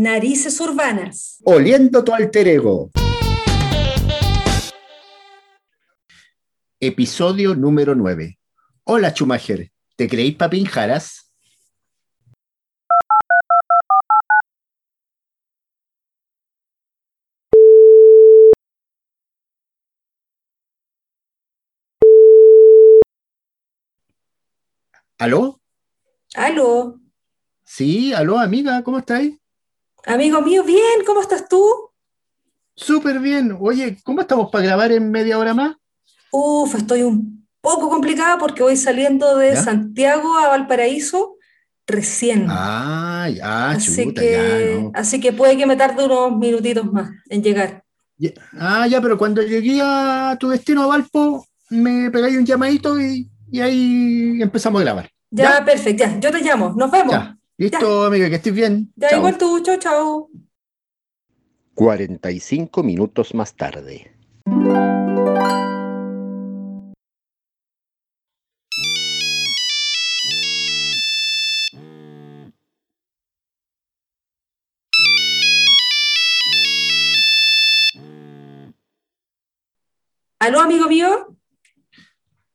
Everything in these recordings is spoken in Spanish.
Narices Urbanas. Oliendo tu alter ego. Episodio número 9. Hola Schumacher, ¿te creéis papín Jaras? ¿Aló? Aló. Sí, aló amiga, ¿cómo estáis? Amigo mío, bien, ¿cómo estás tú? Súper bien. Oye, ¿cómo estamos para grabar en media hora más? Uf, estoy un poco complicada porque voy saliendo de ¿Ya? Santiago a Valparaíso recién. Ah, ya, así, chuta, que, ya, no. así que puede que me tarde unos minutitos más en llegar. Ya- Ah, ya, pero cuando llegué a tu destino a Valpo, me pegáis un llamadito y, y ahí empezamos a grabar. Ya, perfecto, ya, yo te llamo, nos vemos. Ya. Listo, amiga, que estés bien. Ya, Chao. igual tú, chao, chao. 45 minutos más tarde. Aló, amigo mío.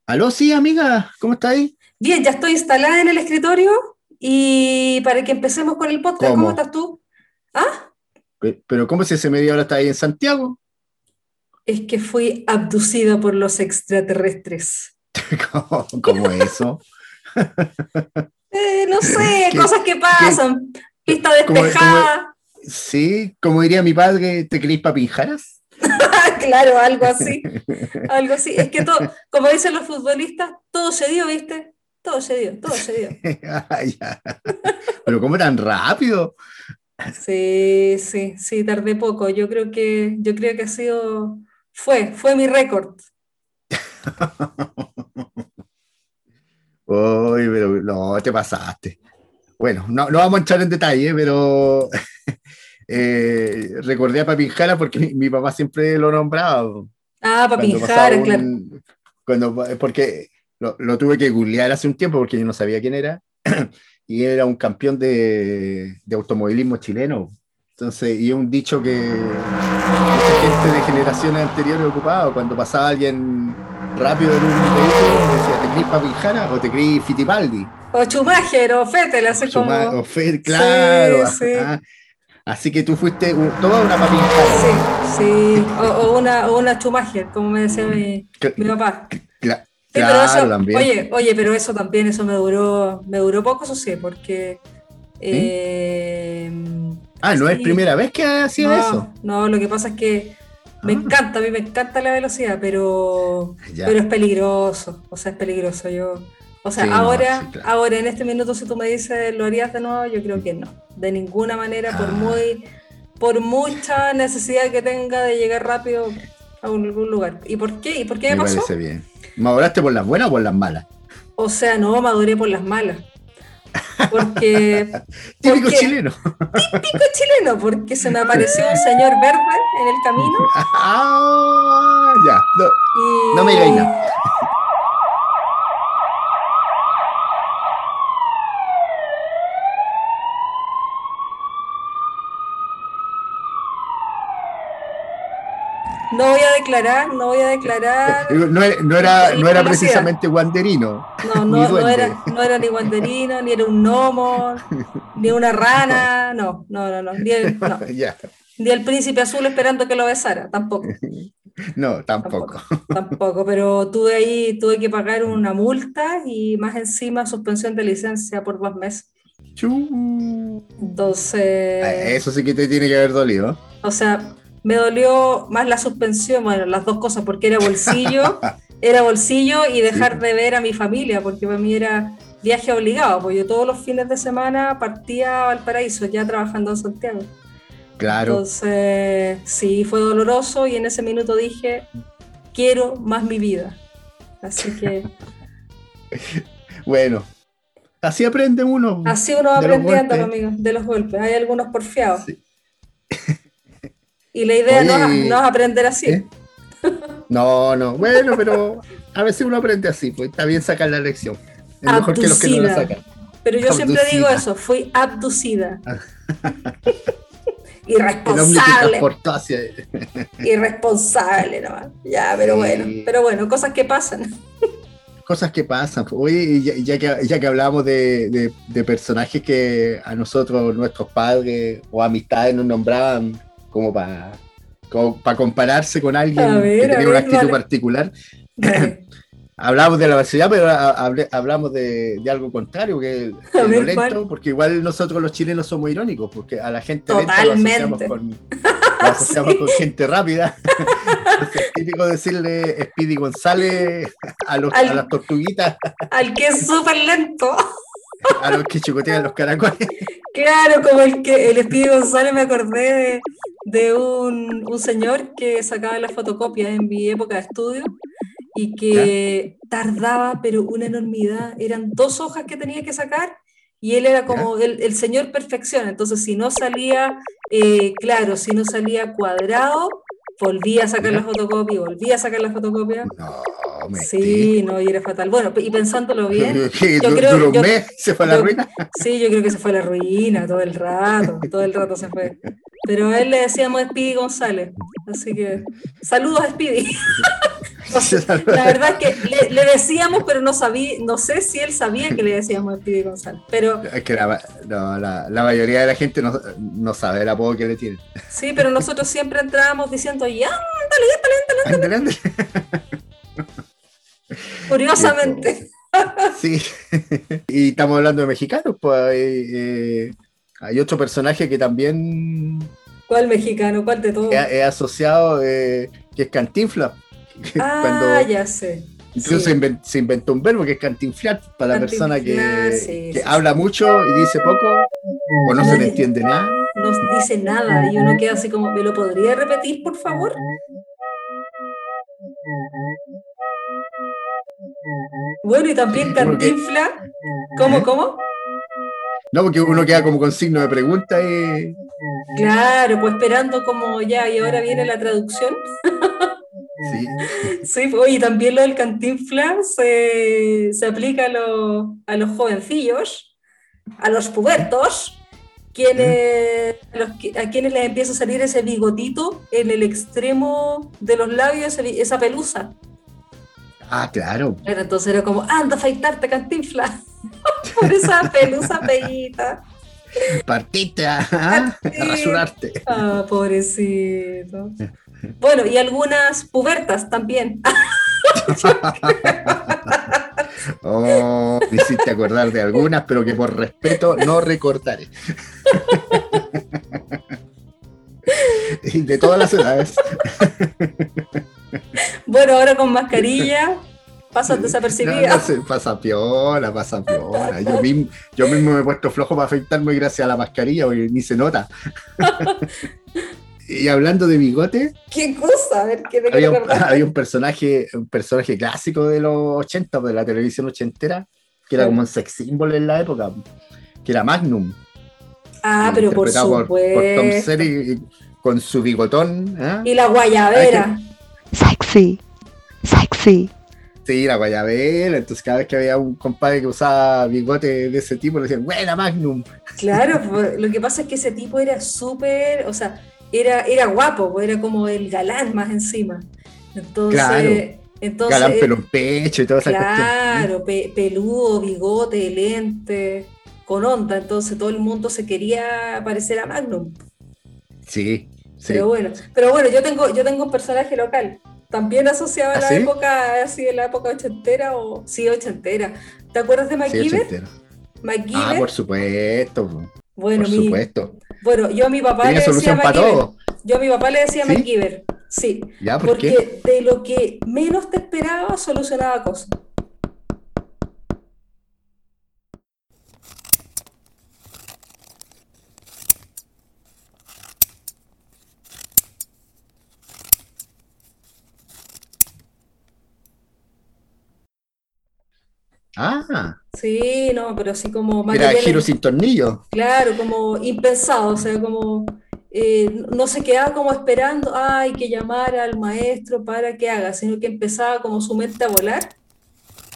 Aló, sí, amiga, ¿cómo estáis? Bien, ya estoy instalada en el escritorio y para que empecemos con el podcast, ¿cómo ¿Cómo? estás tú? Ah, Pe- Pero ¿cómo si ese media hora está ahí en Santiago? es que fui abducida por los extraterrestres. ¿Cómo, cómo eso? Eh, no sé, ¿Qué- cosas que pasan. Pista cómo- despejada, Sí, como diría mi padre, ¿te creéis papinjaras? claro, algo así. Algo así. Es que todo, como dicen los futbolistas, todo se dio, ¿viste? Todo se dio, todo se dio. Pero ¿cómo tan rápido? Sí, sí, sí, tardé poco. Yo creo que, yo creo que ha sido, fue, fue mi récord. Uy, pero no, te pasaste. Bueno, no, no vamos a entrar en detalle, pero eh, recordé a Papinjara porque mi, mi papá siempre lo nombraba. Ah, Papinjara, claro. cuando, porque lo, lo tuve que googlear hace un tiempo porque yo no sabía quién era. y era un campeón de, de automovilismo chileno. Entonces, y un dicho que mucha gente de generaciones anteriores ocupaba. Cuando pasaba alguien rápido en un vehículo, decía, ¿te crees Papinjara o te crees Fittipaldi? O Schumacher, o Fettel, así Chuma- como. o Fer- claro. sí. ajá. Así que tú fuiste un- toda una Papinjara. Sí, sí. O, o una, o una Schumacher, como me decía mi, Cl- mi papá. Sí, pero eso. Oye, oye, pero eso también, eso me duró, me duró poco, eso sí, porque eh, ah, no es sí. primera vez que hacía no, eso. no, lo que pasa es que me Ah. encanta, a mí me encanta la velocidad, pero, Ya. pero es peligroso, o sea, es peligroso. Yo, o sea, Sí, ahora, claro. ahora en este minuto, si tú me dices, ¿lo harías de nuevo? Yo creo que no, de ninguna manera, por Ah. muy, por mucha necesidad que tenga de llegar rápido a algún lugar. ¿Y por qué? ¿Y por qué me, Me pasó? parece bien. ¿Maduraste por las buenas o por las malas? O sea, no, maduré por las malas. Porque Típico chileno. típico chileno, porque se me apareció un señor verde en el camino Ah, ya. No, y... no me digáis nada. No voy a declarar, no voy a declarar. No, era- no era, no era precisamente guanderino. No, no, no era, no era ni guanderino, ni era un gnomo, ni una rana, no, no, no, no, ni el, no, ya. ni el príncipe azul esperando que lo besara, tampoco, No, tampoco. tampoco, pero tuve ahí, tuve que pagar una multa y más encima suspensión de licencia por dos meses. Entonces, Ah, Eso sí que te tiene que haber dolido. o sea, me dolió más la suspensión, bueno, las dos cosas, porque era bolsillo, era bolsillo y dejar de ver a mi familia, porque para mí era viaje obligado, porque yo todos los fines de semana partía a Valparaíso, ya trabajando en Santiago. Claro. Entonces, sí, fue doloroso y en ese minuto dije, quiero más mi vida. Así que Bueno, así aprende uno. así uno va aprendiendo, amigos, de los golpes. Hay algunos porfiados. Sí. Y la idea no, es- Oye, no es aprender así. ¿eh? No, no. Bueno, pero a veces uno aprende así, pues está bien sacar la lección. Es mejor que los que no la Abducida. sacan. Pero yo siempre digo Abducida. eso, fui abducida. irresponsable. irresponsable, ¿no? Ya, pero bueno, pero bueno, cosas que pasan. Cosas que pasan. Oye, ya, que, ya que hablábamos de, personajes que a nosotros, nuestros padres o amistades nos nombraban como para para compararse con alguien que tenía una actitud particular. hablamos de la vaciedad, pero hablamos de, algo contrario, que es lo lento, porque igual nosotros los chilenos somos irónicos, porque a la gente lenta lo asociamos con, asociamos con gente rápida. es típico decirle Speedy González a, los, a las tortuguitas. Al que es súper lento. A los que chicotean los caracoles. Claro, como el que el Speedy González me acordé de, un, un, señor que sacaba las fotocopias en mi época de estudio y que tardaba, pero una enormidad. Eran dos hojas que tenía que sacar y él era como el, el, señor perfección. Entonces, si no salía, eh, claro, si no salía cuadrado, volvía a sacar la fotocopia, volvía a sacar la fotocopia. No, Sí, no, y era fatal. Bueno, y pensándolo bien. yo creo, yo, ¿Se fue a la ruina? Sí, yo creo que se fue a la ruina todo el rato, todo el rato se fue. Pero a él le decíamos Speedy González. Así que, saludos a Speedy. la verdad es que le, decíamos, pero no sabía, no sé si él sabía que le decíamos a Speedy González. Pero, es que la, la, mayoría de la gente no, no, sabe el apodo que le tiene. Sí, pero nosotros siempre entrábamos diciendo, ya, dale, dale, dale, dale. Curiosamente. Sí, y estamos hablando de mexicanos, pues eh, hay otro personaje que también. ¿Cuál mexicano? ¿Cuál de todos? He, asociado, eh, que es Cantinfla. Ah, ya sé. Incluso se, inventó, un verbo que es cantinflar para la persona que, habla mucho y dice poco o no se le entiende nada. No dice nada y uno queda así como, ¿me lo podría repetir, por favor? Bueno, y también Cantinfla. ¿Cómo, cómo? No, porque uno queda como con signo de pregunta y... Claro, pues esperando como ya, y ahora viene la traducción. Sí. Sí, y también lo del cantinfla se, aplica a, a, los jovencillos, a los pubertos, quienes, a, quienes les empieza a salir ese bigotito en el extremo de los labios, esa pelusa. Ah, claro. entonces era como, anda a afeitarte, cantinfla. Por esa pelusa peguita. Partite ¿ah? a, rasurarte. Ah, pobrecito. Bueno, y algunas pubertas también. oh, me hiciste acordar de algunas, pero que por respeto no recortaré. de todas las edades. Bueno, ahora con mascarilla pasa desapercibida. pasa piola, pasa piola. Yo mismo, yo mismo me he puesto flojo para afeitarme gracias a la mascarilla, porque ni se nota. y hablando de bigote. ¿Qué cosa? A ver, ¿qué me había, un, había un personaje, un personaje clásico de los 80, de la televisión ochentera, que era como un sex symbol en la época, que era Magnum. Ah, pero por supuesto. Por, Tom Selleck con su bigotón. ¿eh? Y la guayabera. Sexy, sexy. Sí, la guayabera. Entonces, cada vez que había un compadre que usaba bigote de ese tipo, le decían, buena Magnum. Claro, lo que pasa es que ese tipo era súper, o sea, era, era guapo, era como el galán más encima. Entonces, claro. entonces galán pelo en pecho y toda esa Claro, peludo, bigote, lente, con onda. Entonces, todo el mundo se quería parecer a Magnum. Sí, pero bueno, pero bueno, yo tengo, yo tengo un personaje local, también asociado a ¿Ah, la época, así en la época ochentera o sí, ochentera. ¿Te acuerdas de MacGyver? Sí, Ah, por supuesto. Bueno, por supuesto. Bueno, yo a mi papá le decía MacGyver. Yo a mi papá le decía ¿Sí? Sí. ¿Ya, porque de lo que menos te esperaba solucionaba cosas. Ah. Sí, no, pero así como... Era giro sin tornillo. Claro, como impensado, o sea, como... Eh, no se quedaba como esperando, hay que llamar al maestro para que haga, sino que empezaba como su mente a volar,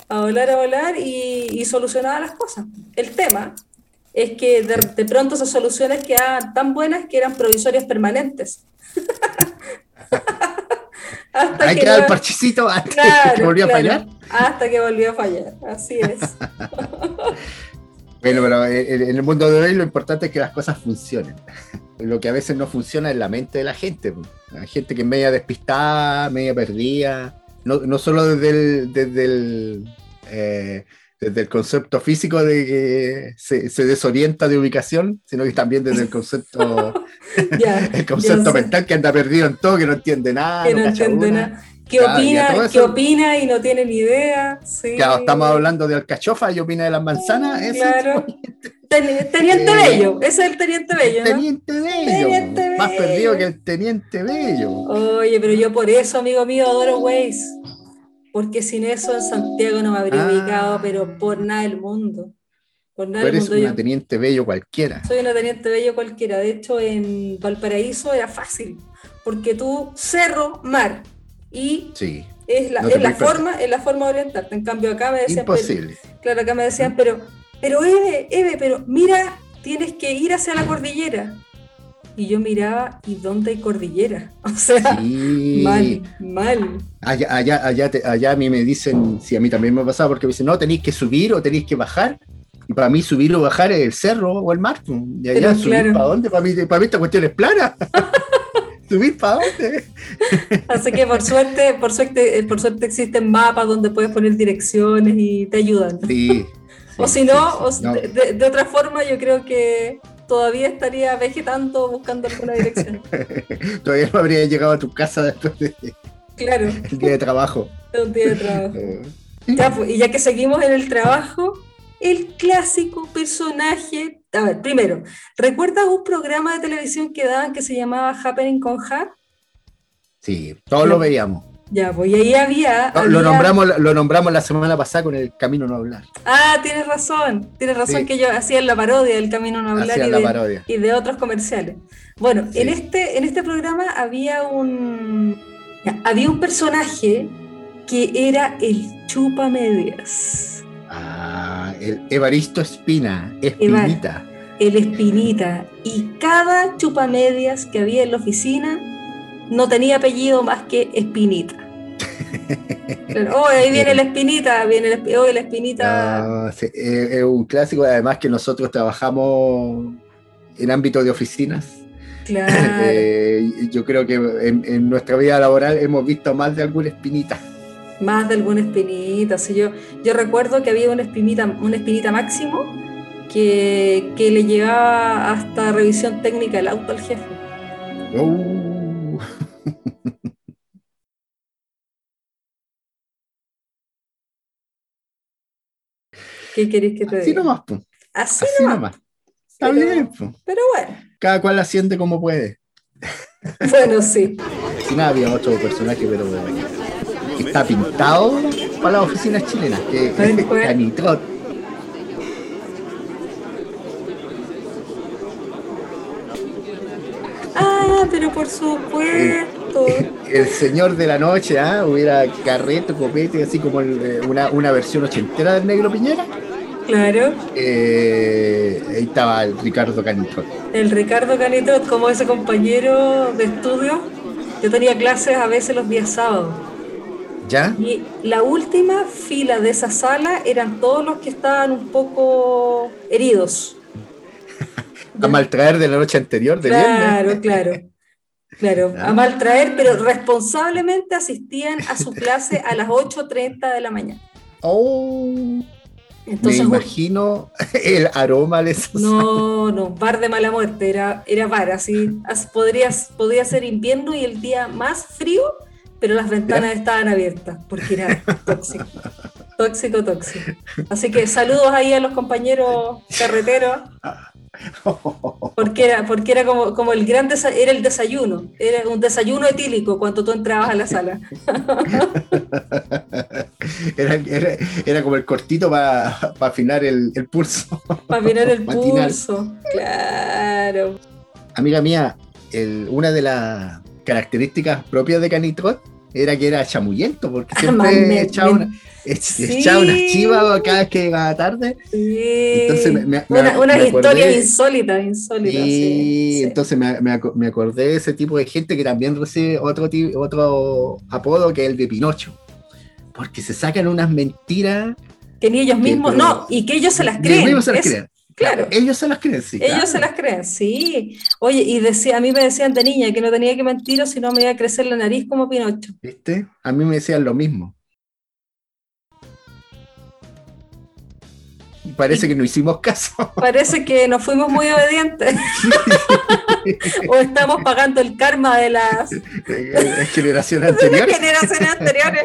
a volar, a volar y, y solucionaba las cosas. El tema es que de, de pronto esas soluciones quedaban tan buenas que eran provisorias permanentes. hasta Hay que dar el parchecito antes de que Claro, volvió a claro, fallar. Hasta que volvió a fallar, así es. Bueno, pero en en el mundo de hoy lo importante es que las cosas funcionen. Lo que a veces no funciona es la mente de la gente. Hay gente que es media despistada, media perdida. No, no solo desde el, desde el, eh, desde el concepto físico de que se, se desorienta de ubicación, sino que también desde el concepto, el mental que anda perdido en todo, que no entiende nada. que no cacha entiende una. nada. ¿Qué Claro, y opina, eso- ¿Qué opina y no tiene ni idea? Sí. Claro, estamos hablando de alcachofa y opina de las manzanas. ese Claro. tipo de- Ten- Teniente Eh, Bello, ese es el Teniente Bello, ¿no? Teniente Bello. Teniente Más Bello. perdido que el Teniente Bello. Oye, pero yo por eso, amigo mío, adoro Waze. Porque sin eso en Santiago no me habría Ah. ubicado, pero por nada del mundo. Por nada Tú del eres mundo. una Yo Teniente Bello cualquiera. soy una Teniente Bello cualquiera. De hecho, en Valparaíso era fácil. Porque tú, cerro, mar. Y Sí, es la, No es la forma, es la forma de orientarte. En cambio, acá me decían. pero- imposible. Claro, acá me decían, pero, pero Eve, Eve, pero mira, tienes que ir hacia la cordillera. Y yo miraba, ¿y dónde hay cordillera? O sea, Sí. mal, mal. Allá, allá, allá, te- allá a mí me dicen, sí, a mí también me ha pasado, porque me dicen, no, tenéis que subir o tenéis que bajar. Y para mí subir o bajar es el cerro o el mar. pues. Y allá Pero subir claro. para dónde, para mí, para mí esta cuestión es plana. subir para dónde. Así que por suerte, por suerte, eh, por suerte existen mapas donde puedes poner direcciones y te ayudan. Sí. o si no, sí, o sí. si- No, De, de- de otra forma, yo creo que todavía estaría vegetando buscando alguna dirección. todavía no habría llegado a tu casa después del Claro, día de trabajo. de un día de trabajo. Eh, Ya, pues, y ya que seguimos en el trabajo, el clásico personaje. A ver, primero, ¿recuerdas un programa de televisión que daban que se llamaba Happening con Ja? Sí, todos lo veíamos. Ya, pues y ahí había. No, Lo nombramos, lo nombramos la semana pasada con el Camino No Hablar. Ah, tienes razón. Tienes razón Sí. que yo hacía la parodia del Camino No Hablar y la de, parodia. y de otros comerciales. Bueno, Sí. en, este, en este programa había un, ya, había un personaje que era el chupa medias, Ah, el Evaristo Espina, Espinita. el espinita. Y cada chupa medias que había en la oficina no tenía apellido más que espinita. Pero, oh, ahí viene la espinita, viene el, oh, la espinita. Sí, es, es un clásico, además que nosotros trabajamos en ámbito de oficinas. Claro. Eh, yo creo que en, en nuestra vida laboral hemos visto más de alguna espinita. Más de alguna espinita. sí, yo, yo recuerdo que había una espinita, una espinita máximo que, que le llegaba hasta revisión técnica del auto al jefe. Uh, ¿Qué queréis que te así diga? nomás, po, Así, así nomás. nomás. Está Pero- bien, po. Pero bueno, cada cual asciende como puede. bueno, sí. Si nada, había otro personaje, pero bueno, que está pintado para las oficinas chilenas, que es ¿cuál? Canitrot. Ah, pero por supuesto. El señor de la noche, ¿ah? Hubiera carrete, copete, así como el, eh, una, una versión ochentera del Negro Piñera. Claro. Eh, ahí estaba el Ricardo Canitrot. El Ricardo Canitrot, como ese compañero de estudio, yo tenía clases a veces los días sábados. ¿Ya? Y la última fila de esa sala eran todos los que estaban un poco heridos. A maltraer de la noche anterior, de Claro, viernes. claro. Claro, Ah. a maltraer, pero responsablemente asistían a su clase a las 8.30 de la mañana. Oh, Entonces, me imagino el aroma de esos. no, no, bar de mala muerte, era, era bar, así, as- podrías, podía ser invierno y el día más frío, pero las ventanas estaban abiertas, porque era tóxico, tóxico, tóxico. Así que saludos ahí a los compañeros carreteros, porque era, porque era como, como el gran desa- era el desayuno, era un desayuno etílico cuando tú entrabas a la sala. Era, era, era como el cortito para afinar el, el pulso. Para mirar el Matinal. pulso, claro. Amiga mía, el- una de las características propias de Canitrot era que era chamuyento, porque Ah, siempre echaba, una, ech- Sí. echaba unas chivas cada vez que llegaba tarde. Sí. Entonces me- una, una me historia insólita, insólita. Y sí, entonces me, me aco- me acordé de ese tipo de gente que también recibe otro, otro apodo que es el de Pinocho. Porque se sacan unas mentiras. que ni ellos mismos, no, y que ellos se las ni ellos creen. mismos se las es- creen. Claro. Ellos se las creen, sí. Ellos claro. se las creen, sí. Oye, y decía, a mí me decían de niña que no tenía que mentir o si no me iba a crecer la nariz como Pinocho. ¿Viste? A mí me decían lo mismo. Y Parece que no hicimos caso. Parece que nos fuimos muy obedientes. o estamos pagando el karma de las, de En generación las anterior. generaciones anteriores.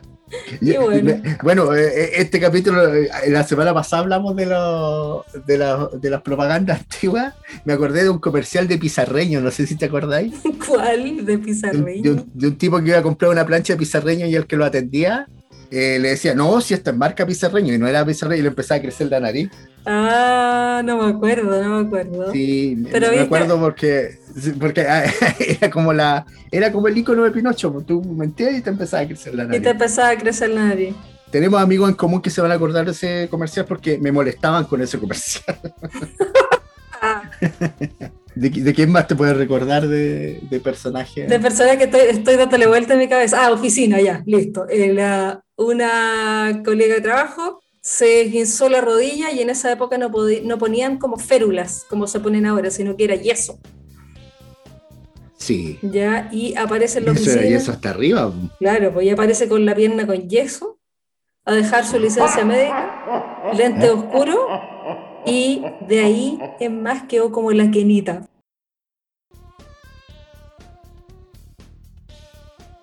Y- Qué bueno. bueno, eh, este capítulo, eh, la semana pasada hablamos de, lo- de, la- de las propagandas antiguas. Me acordé de un comercial de Pizarreño, no sé si te acordáis. ¿Cuál? De Pizarreño. de un- de un tipo que iba a comprar una plancha de Pizarreño y el que lo atendía eh, le decía, no, si esta es marca Pizarreño, y no era Pizarreño, y le empezaba a crecer la nariz. Ah, no me acuerdo, no me acuerdo. Sí, Pero me viste- acuerdo porque, porque ah, era como la era como el icono de Pinocho, pues, tú mentías y te empezaba a crecer la Y nariz. te empezaba a crecer la nariz. Tenemos amigos en común que se van a acordar de ese comercial porque me molestaban con ese comercial. Ah, ¿De, de quién más te puedes recordar de, de personajes? de persona que estoy, estoy dándole vuelta en mi cabeza. Ah, oficina, ya, listo. Eh, la- una colega de trabajo se esguinzó la rodilla y en esa época no, no ponían como férulas, como se ponen ahora, sino que era yeso. Sí. ¿ya? Y aparece en la Eso, y oficina. eso hasta arriba. Claro, pues ya aparece con la pierna con yeso, a dejar su licencia médica, lente oscuro, y de ahí en más quedó como la quenita.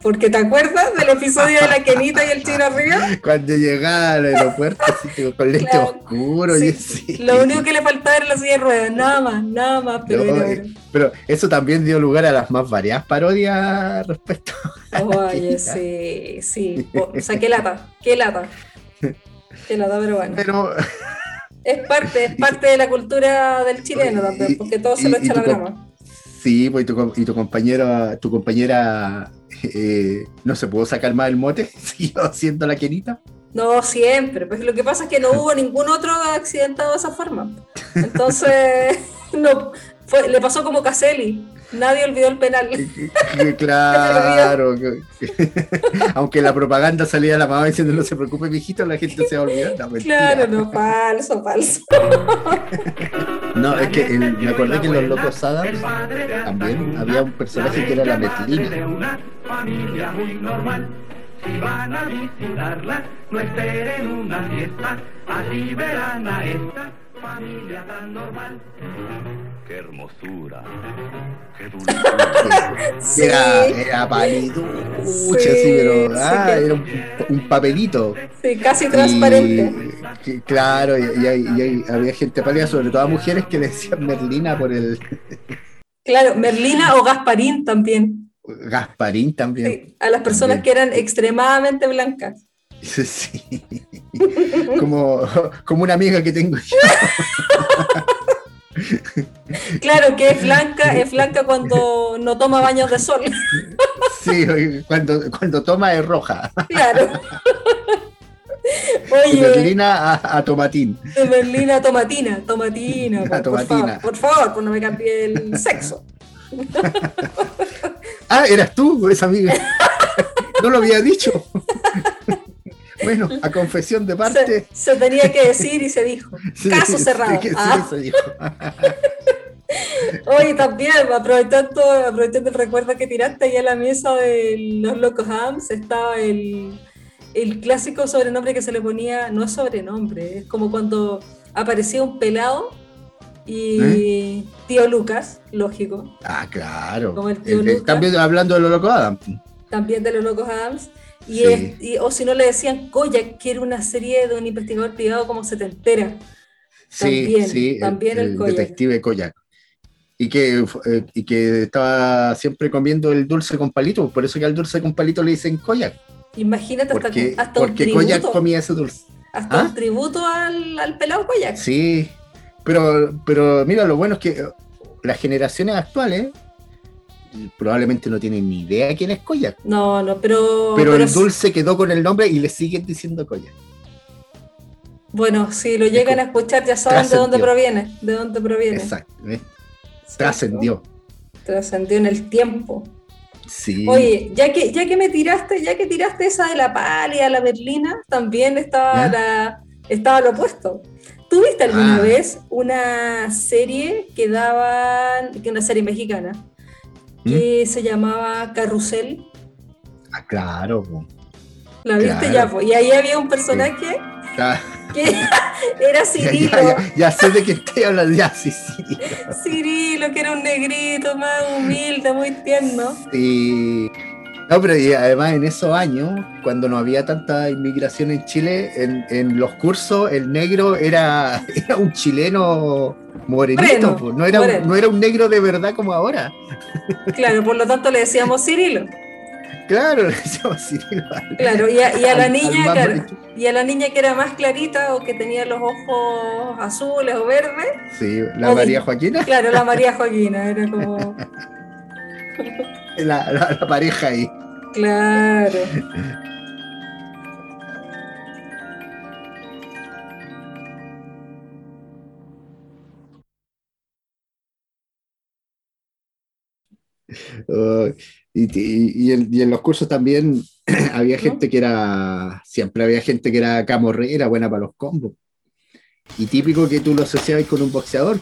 Porque te acuerdas del episodio de la quenita y el chino arriba? Cuando llegaba al aeropuerto así, con lente Claro. oscuro Sí, y así. Lo único que le faltaba era la silla de ruedas, nada más, nada más, pero No, era- eh, Pero eso también dio lugar a las más variadas parodias respecto. Oye, sí, sí. O sea, qué lata, qué lata. Qué lata, pero bueno. Pero Es parte, es parte de la cultura del chileno también, porque todo se lo echa a la brama. sí, pues y tu, y tu compañero, tu compañera eh, no se pudo sacar más el mote, siguió haciendo la quenita. No siempre, pues lo que pasa es que no hubo ningún otro accidentado de esa forma. Entonces, no, fue, le pasó como Caselli, nadie olvidó el penal. Que- claro, que- que- aunque la propaganda salía a la mamá diciendo no se preocupe, mijito, la gente se va a olvidar. No. Claro, no, falso, falso. No, es que el- me acordé que en Los Locos Adams también había un personaje que era la de Metlina. una familia muy normal. Si van a visitarla, no esperen una fiesta, así verán a esta familia tan normal. Qué hermosura, qué dulzura. Sí, Era, era paliducha, Sí, sí, pero sí ah, que- era un, un papelito. sí, casi transparente. Y, claro, y, y había gente pálida, sobre todo mujeres que le decían Merlina por el Claro, Merlina o Gasparín también. Gasparín también. Sí, a las personas También. que eran extremadamente blancas. Sí. Como, como una amiga que tengo yo. Claro, que es blanca, es blanca cuando no toma baños de sol. Sí, cuando, cuando toma es roja. Claro. De Oye, Merlina a, a Tomatín. de Merlina a tomatina, tomatina, A por, tomatina. favor, por favor, pues no me cambie el sexo. Ah, eras tú, esa amiga. No lo había dicho. Bueno, a confesión de parte. se tenía que decir y se dijo. sí, Caso sí, cerrado. sí, Ah. se dijo. Oye, también, aprovechando, aprovechando el recuerdo que tiraste ahí a la mesa de los locos Hams, estaba el, el clásico sobrenombre que se le ponía, no es sobrenombre, es como cuando aparecía un pelado y ¿Eh? tío Lucas, lógico, Ah, claro. Como el tío El- el- Lucas. también hablando de lo loco Adam. también de los locos Adams. Y Sí. es- y- o si no le decían Koyak, que era una serie de un investigador privado como se te entera. Sí, También, sí, también el Koyak. detective Koyak. Y que, eh, y que estaba siempre comiendo el dulce con palito, por eso que al dulce con palito le dicen Koyak, Imagínate hasta, porque, hasta un porque Koyak tributo, comía ese dulce. hasta ¿Ah? un tributo al, al pelado Koyak. Sí, pero, pero mira, lo bueno es que las generaciones actuales probablemente no tienen ni idea quién es Koyak. No, no, pero. Pero, el dulce quedó con el nombre y le siguen diciendo Koyak. Bueno, si lo llegan a escuchar, ya saben de dónde proviene. De dónde proviene. Exacto. ¿cierto? Trascendió. Trascendió en el tiempo. Sí. Oye, ya que, ya que me tiraste, ya que tiraste esa de la pálida, la berlina, también estaba ¿Ya? la, estaba lo opuesto. ¿Tuviste alguna Ah. vez una serie que daban, que una serie mexicana, que se llamaba Carrusel? Ah, claro. po. ¿La viste Claro. ya? po? Y ahí había un personaje que era Cirilo. ya, ya- ya sé de qué estoy hablando. Ya, sí, sí. Cirilo, que era un negrito más humilde, muy tierno. Sí. No, pero y además en esos años, cuando no había tanta inmigración en Chile, en, en los cursos el negro era, era un chileno morenito, Moreno, no, era un, moreno. no era un negro de verdad como ahora. Claro, por lo tanto le decíamos Cirilo. Claro, le decíamos Cirilo al- Claro, y a, y a la al- niña, claro, y a la niña que era más clarita o que tenía los ojos azules o verdes, Sí, la María de- Joaquina, claro, la María Joaquina, era como, la, la- la pareja ahí. claro. Uh, y, y- y en, y en los cursos también había gente que era, siempre había gente que era camorrera, buena para los combos. Y típico que tú lo asociabas con un boxeador.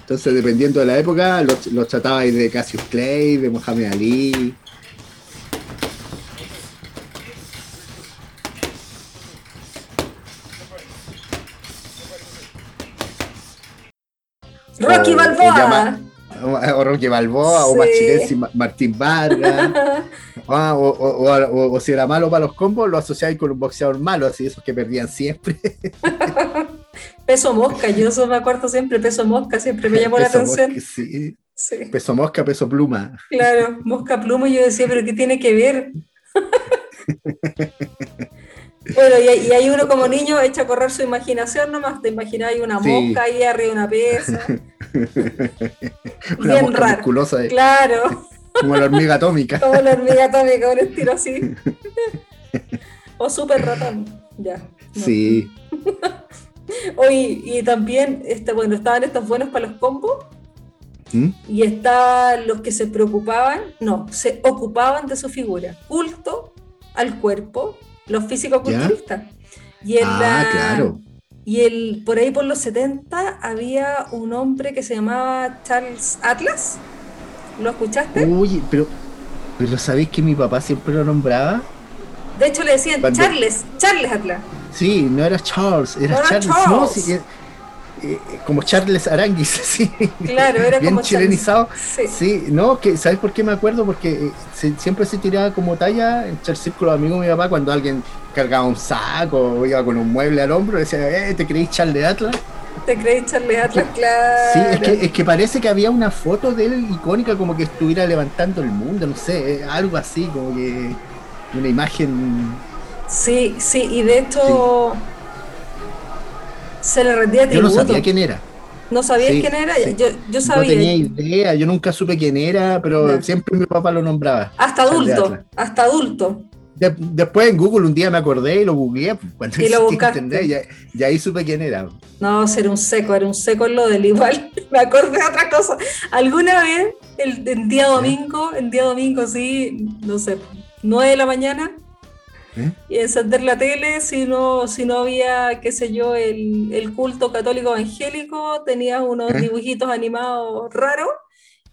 Entonces, dependiendo de la época, los, los tratabais de Cassius Clay, de Muhammad Ali. Rocky o Balboa. O, o Rocky Balboa, o Sí. Machinesi, Ma- Martín Vargas. Ah, o, o- o- o- o si era malo para los combos, lo asociabais con un boxeador malo, así esos que perdían siempre. Peso mosca, yo eso me acuerdo siempre, peso mosca, siempre me llamó la atención. mosca, sí. Sí, Peso mosca, peso pluma. claro, mosca pluma, y yo decía, pero ¿qué tiene que ver? Bueno, y, y ahí uno como niño echa a correr su imaginación nomás, te imaginas ahí una Sí. mosca ahí arriba de una pesa. Una Bien mosca raro. musculosa, Claro, como la hormiga atómica. como la hormiga atómica, un estilo así. O super ratón, ya. no. Sí, y también, este, bueno, estaban estos buenos para los combos ¿Mm? y estaban los que se preocupaban, no, se ocupaban de su figura, culto al cuerpo, los físicos culturistas. Y en Ah, la- claro. Y el, por ahí por los 70 había un hombre que se llamaba Charles Atlas. ¿Lo escuchaste? Uy, pero, pero ¿sabéis que mi papá siempre lo nombraba? De hecho le decían Cuando- Charles, Charles Atlas. Sí, no era Charles, era No era Charles. Charles. No, sí, eh, como Charles Aranguis, sí. Claro, era Bien como Charles. chilenizado. Sí. Sí, no, que ¿sabes por qué me acuerdo? Porque eh, se- siempre se tiraba como talla entre el círculo de amigos de mi papá cuando alguien cargaba un saco o iba con un mueble al hombro, decía, eh, ¿te creéis Charles Atlas? ¿Te crees Charles Atlas? Claro. Sí, es que, es que parece que había una foto de él icónica como que estuviera levantando el mundo, no sé, eh, algo así, como que una imagen... Sí, sí, y de hecho se le rendía Yo no tributo. sabía quién era. ¿No sabías Sí, quién era? sí. Yo, yo sabía. No tenía idea, yo nunca supe quién era, pero siempre mi papá lo nombraba. hasta adulto, hasta adulto. De- después en Google un día me acordé y lo googleé, pues, cuando Y lo buscaste. y, y ahí supe quién era. No, ser un seco, era un seco en lo del igual. Me acordé de otra cosa. Alguna vez, el, el día domingo, el día domingo, sí, no sé, 9 de la mañana, ¿Eh? y encender la tele, si no, si no había, qué sé yo, el, el culto católico evangélico, tenía unos ¿Eh? dibujitos animados raros,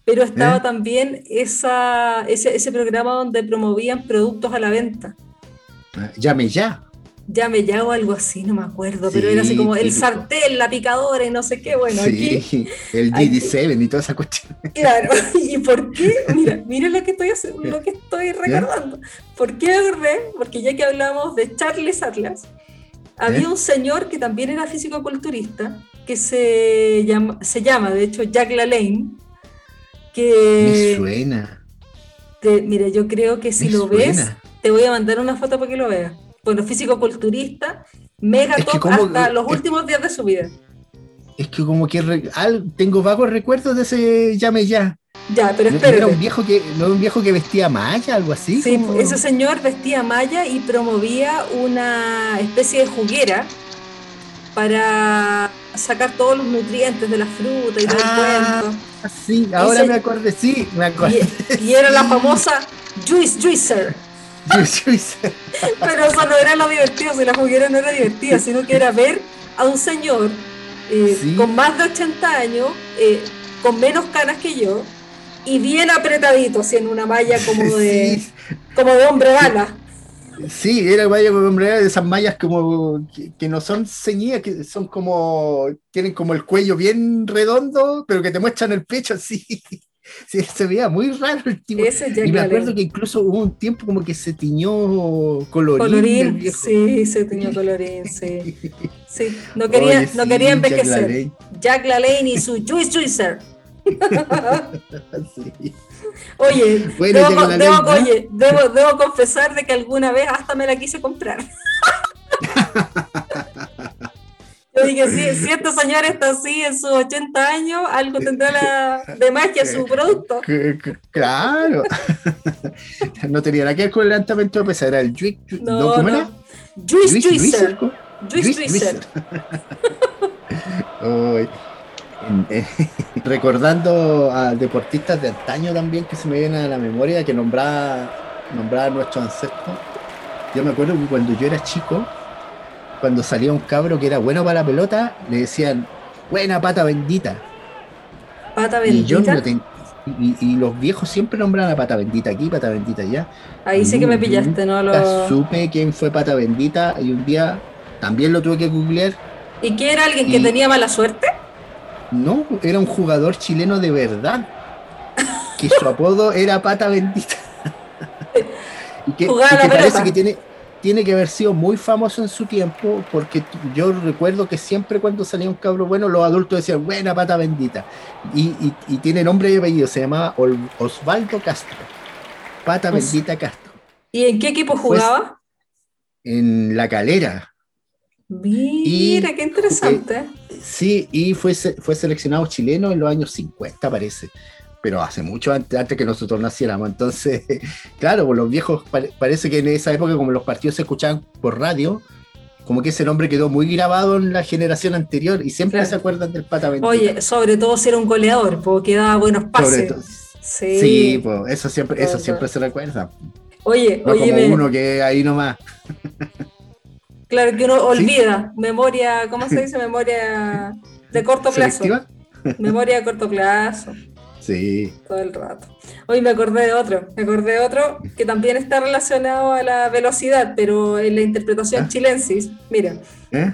pero estaba ¿Eh? también esa, ese, ese programa donde promovían productos a la venta. Ah, Llame ya. Llame ya o algo así, no me acuerdo, pero era así Sí, como el típico. sartén, la picadora y no sé qué. Bueno, aquí sí, el aquí- GD7 y toda esa cuestión. Claro, ¿y por qué? Mira, mira lo que estoy lo que estoy recordando. ¿Por qué me acordé? Porque ya que hablamos de Charles Atlas, había ¿Eh? un señor que también era físico-culturista, que se llama, se llama, de hecho, Jack LaLanne, Me que, suena. te- mira, yo creo que si Me lo ves, suena. te voy a mandar una foto para que lo veas. Bueno, físico-culturista, mega Es que top como- hasta los es- últimos días de su vida. Es que como que re- al- tengo vagos recuerdos de ese llame ya. Ya, pero ¿No era un espérate. viejo que, no era un viejo que vestía malla, algo así? Sí, como- ese señor vestía malla y promovía una especie de juguera para sacar todos los nutrientes de la fruta y todo Ah. el cuento. Sí, ahora Ese- me acordé, sí, me acordé. Y, y era la famosa Juice Juicer. Pero eso no era lo divertido, si la juguera no era divertida, sino que era ver a un señor eh, Sí. con más de 80 años, eh, con menos canas que yo, y bien apretadito, así en una malla como de, Sí, como de hombre bala. sí, era malla con hombre de esas mallas como que, que no son ceñidas, que son como, tienen como el cuello bien redondo, pero que te muestran el pecho así. Sí, se veía muy raro el tipo. Ese Jack Y me acuerdo que incluso hubo un tiempo como que se tiñó colorín, Colorín, sí, se tenía colorín, sí. Sí, no quería, Oye, no sí, quería Jack envejecer. LaLanne, Jack LaLanne y su Juice Juicer. sí. Oye, Bueno, debo, debo- debo- debo confesar de que alguna vez hasta me la quise comprar. Yo dije, si, si este señor está así en sus 80 años, algo tendrá la- de magia su producto. Claro. no tenía nada que ver con el levantamiento de pesas, era el. Ay. Eh, recordando a deportistas de antaño también que se me vienen a la memoria, que nombraba, nombraba a nuestros ancestros. Yo me acuerdo que cuando yo era chico, cuando salía un cabro que era bueno para la pelota, le decían, buena pata bendita. Pata Y yo bendita. no ten- y, y los viejos siempre nombraban a pata bendita aquí, pata bendita allá. Ahí sí que me pillaste, ¿no? Lo... supe quién fue pata bendita y un día también lo tuve que googlear. ¿Y qué era alguien que Y- tenía mala suerte? No, era un jugador chileno de verdad. Que su apodo era pata bendita. y que, y parece que tiene, tiene que haber sido muy famoso en su tiempo, porque yo recuerdo que siempre cuando salía un cabro bueno, los adultos decían, buena pata bendita. Y, y- y tiene nombre y apellido, se llamaba Osvaldo Castro. Pata Os- bendita Castro. ¿Y en qué equipo Pues- jugaba? En la calera. Mira, y- qué interesante. Sí, y fue, fue seleccionado chileno en los años 50, parece. Pero hace mucho antes, antes que nosotros naciéramos. Entonces, claro, pues los viejos, pare- parece que en esa época, como los partidos se escuchaban por radio, como que ese nombre quedó muy grabado en la generación anterior y siempre Claro. se acuerdan del pata. Oye, sobre todo si era un goleador, porque daba buenos pases. Sí. Sí, pues eso siempre, eso siempre se recuerda. Oye, No oye, como me- uno que ahí nomás. claro que uno olvida, memoria, ¿cómo se dice? Memoria de corto plazo. ¿Selectiva? Memoria de corto plazo, Sí. todo el rato. Hoy me acordé de otro, me acordé de otro que también está relacionado a la velocidad, pero en la interpretación ¿Ah? chilensis. Mira, ¿Eh?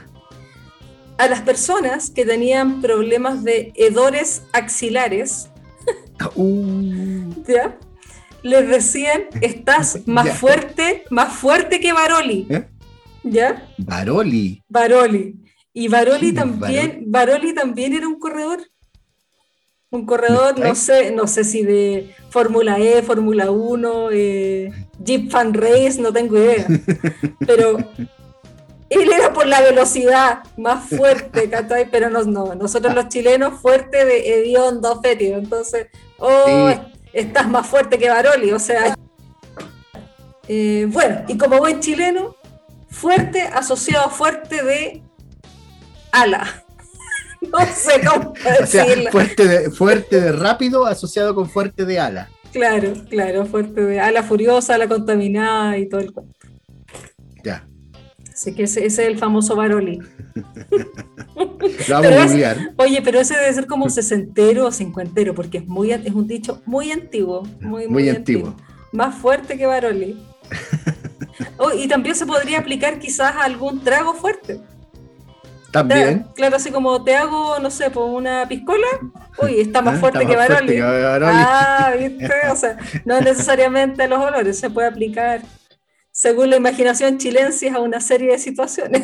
a las personas que tenían problemas de hedores axilares, Uh, ¿ya? Les decían, estás más fuerte, más fuerte que Baroli, ¿Eh? ¿Ya? Baroli. Baroli. Y Baroli ¿Quién es también, Baroli también era un corredor. Un corredor, ¿Me no sé, no sé si de Fórmula E, Fórmula 1, eh, Jeep Fan Race, no tengo idea. Pero él era por la velocidad más fuerte, ¿cachai? Pero no, no, nosotros los chilenos fuerte de hediondo, fétido. Entonces, oh, Sí. estás más fuerte que Baroli, o sea. eh, bueno, y como buen chileno, fuerte asociado a fuerte de ala. No sé cómo O sea, fuerte de, fuerte de rápido asociado con fuerte de ala. Claro, claro, fuerte de ala furiosa, ala contaminada y todo el cuento. Ya. Así que ese, ese es el famoso Baroli. Lo vamos a googlear. Oye, pero ese debe ser como sesentero o cincuentero, porque es muy es un dicho muy antiguo, muy, muy, Muy antiguo. antiguo. Más fuerte que Baroli. Oh, y también se podría aplicar quizás a algún trago fuerte. También. Claro, así como te hago, no sé, por una piscola, uy, está más Ah, fuerte está que más Baroli. fuerte que Baroli. Ah, ¿viste? O sea, no necesariamente a los olores, se puede aplicar según la imaginación chilensis a una serie de situaciones.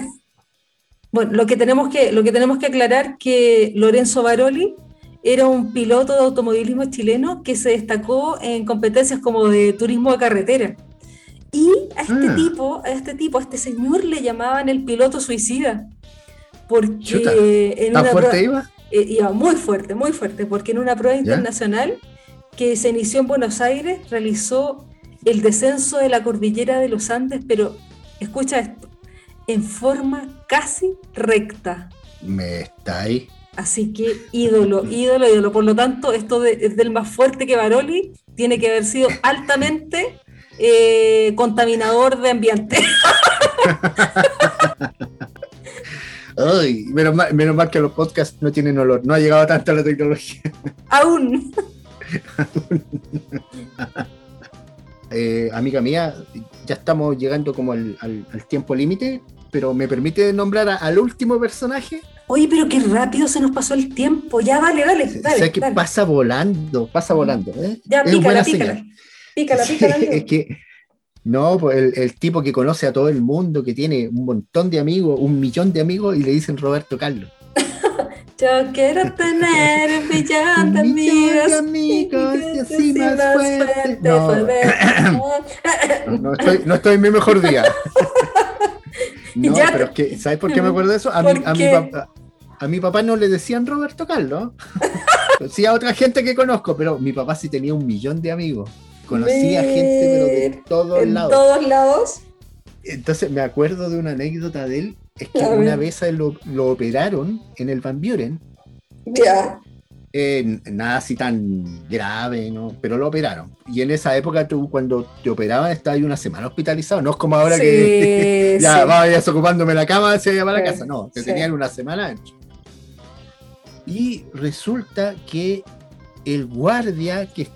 Bueno, lo que tenemos que, lo que, tenemos que aclarar que Lorenzo Baroli era un piloto de automovilismo chileno que se destacó en competencias como de turismo de carretera. Y a este Ah. tipo, a este tipo, a este señor le llamaban el piloto suicida. Porque Chuta, en ¿Tan una fuerte prueba- iba? eh, iba muy fuerte, muy fuerte, porque en una prueba internacional que se inició en Buenos Aires, realizó el descenso de la cordillera de los Andes, pero escucha esto, en forma casi recta. Me está ahí. Así que ídolo, ídolo, ídolo. Por lo tanto, esto de- es del más fuerte que Baroli tiene que haber sido altamente eh, contaminador de ambiente. Ay, menos mal, menos mal que los podcasts no tienen olor. No ha llegado tanto la tecnología. Aún. Eh, amiga mía, ya estamos llegando como al, al- al tiempo límite, pero ¿me permite nombrar a- al último personaje? Oye, pero qué rápido se nos pasó el tiempo. Ya, dale, dale, dale. sé que dale. pasa volando, pasa volando. ¿eh? Ya, es pícala, buena pícala. señal. Pícala, pícala. es que no, pues el, el tipo que conoce a todo el mundo, que tiene un montón de amigos, un millón de amigos, y le dicen Roberto Carlos. Yo quiero tener un millón de Un millón de amigos. amigos y así más fuerte. No. poder. No, no estoy, no estoy en mi mejor día. No, Ya pero es que, ¿sabes por qué me acuerdo de eso? A mi, ¿Por a mi papá, a mi papá no le decían Roberto Carlos. Sí, a otra gente que conozco, pero mi papá sí tenía un millón de amigos. Conocía gente, pero de todos en lados. todos lados. Entonces me acuerdo de una anécdota de él. Es que una ver. vez lo, lo operaron en el Van Buren. Ya. eh, nada así tan grave, ¿no? Pero lo operaron. Y en esa época tú cuando te operaban estabas una semana hospitalizado. No es como ahora que ya sí. vayas ocupándome la cama, se va a la Sí, casa. No, te tenían una semana adentro. Y resulta que el guardia que,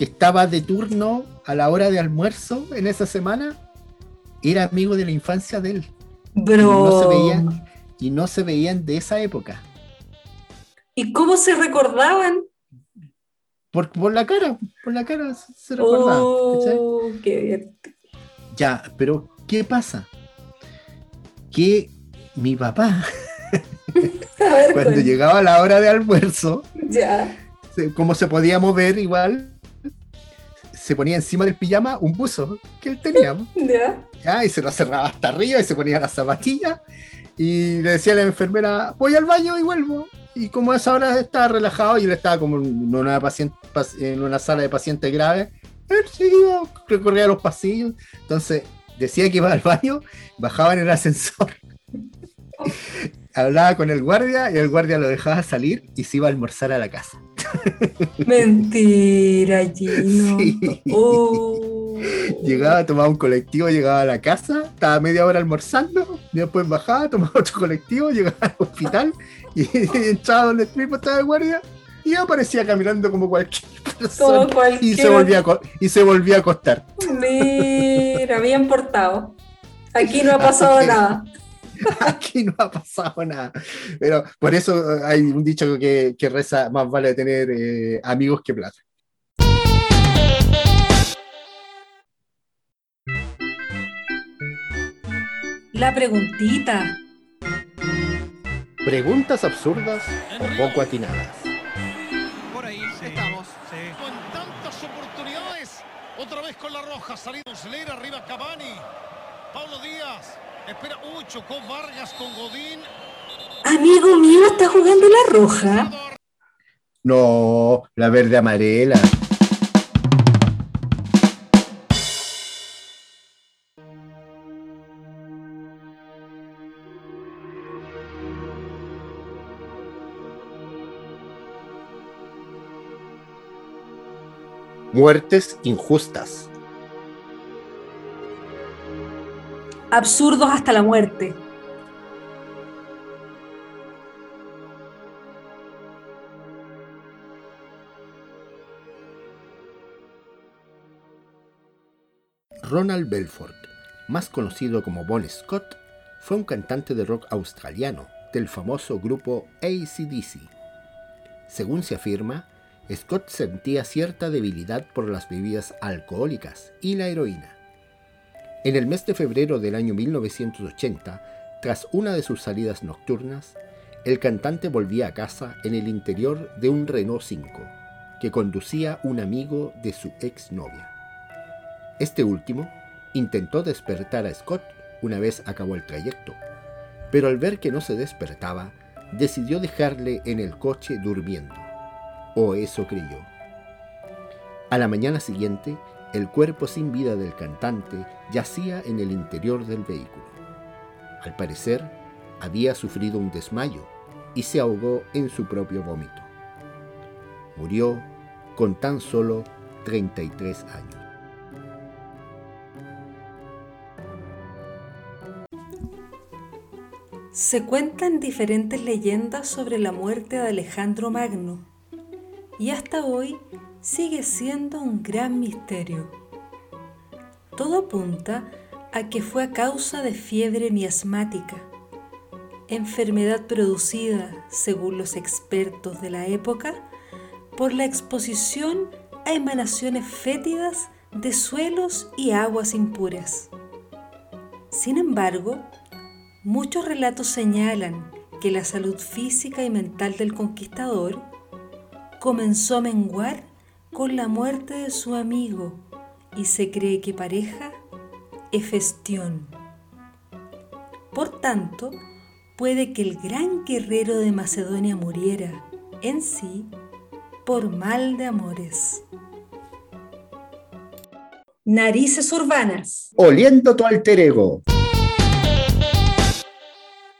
que estaba de turno a la hora de almuerzo en esa semana era amigo de la infancia de él. Bro. no se veía. Y no se veían de esa época. ¿Y cómo se recordaban? Por, por la cara, por la cara se se recordaba. ¿cachai? Oh, qué bien. Ya, pero ¿qué pasa? Que mi papá, ver, cuando cuenta. llegaba la hora de almuerzo, Ya. como se podía mover igual, se ponía encima del pijama un buzo que él tenía. Ya. ¿ya? Y se lo cerraba hasta arriba y se ponía las zapatillas. Y le decía a la enfermera, voy al baño y vuelvo. Y como a esa hora estaba relajado y él estaba como en una, paciente, en una sala de pacientes graves, él seguía, recorría los pasillos. Entonces decía que iba al baño, bajaba en el ascensor, hablaba con el guardia y el guardia lo dejaba salir y se iba a almorzar a la casa. Mentira, Gino. Sí. Oh. Llegaba, tomaba un colectivo, llegaba a la casa, estaba media hora almorzando, y después bajaba, tomaba otro colectivo, llegaba al hospital y, entraba donde mismo estaba el guardia y aparecía caminando como cualquier persona Como cualquier. y se, volvía a, y se volvía a acostar. Mira, bien portado. Aquí no ha pasado nada. Aquí no ha pasado nada. Pero por eso eh, hay un dicho que, que reza, más vale tener eh, amigos que plata. La preguntita. Preguntas absurdas o poco atinadas. Por ahí estamos. Con tantas oportunidades. Otra vez con la roja. Salido Slera, arriba Cavani. Pablo Díaz. Espera. Uy, chocó Vargas con Godín. Amigo mío, está jugando la roja. No, la verde amarela. Muertes injustas. Absurdos hasta la muerte. Ronald Belfort, más conocido como Bon Scott, fue un cantante de rock australiano del famoso grupo ACDC. Según se afirma, Scott sentía cierta debilidad por las bebidas alcohólicas y la heroína. En el mes de febrero del año 1980, tras una de sus salidas nocturnas, el cantante volvía a casa en el interior de un Renault 5, que conducía un amigo de su exnovia. Este último intentó despertar a Scott una vez acabó el trayecto, pero al ver que no se despertaba, decidió dejarle en el coche durmiendo. O eso creyó. A la mañana siguiente, el cuerpo sin vida del cantante yacía en el interior del vehículo. Al parecer, había sufrido un desmayo y se ahogó en su propio vómito. Murió con tan solo 33 años. Se cuentan diferentes leyendas sobre la muerte de Alejandro Magno y hasta hoy sigue siendo un gran misterio. Todo apunta a que fue a causa de fiebre miasmática, enfermedad producida, según los expertos de la época, por la exposición a emanaciones fétidas de suelos y aguas impuras. Sin embargo, muchos relatos señalan que la salud física y mental del conquistador comenzó a menguar con la muerte de su amigo y se cree que pareja Hefestión. Por tanto, puede que el gran guerrero de Macedonia muriera en sí por mal de amores. Narices urbanas. Oliendo tu alter ego.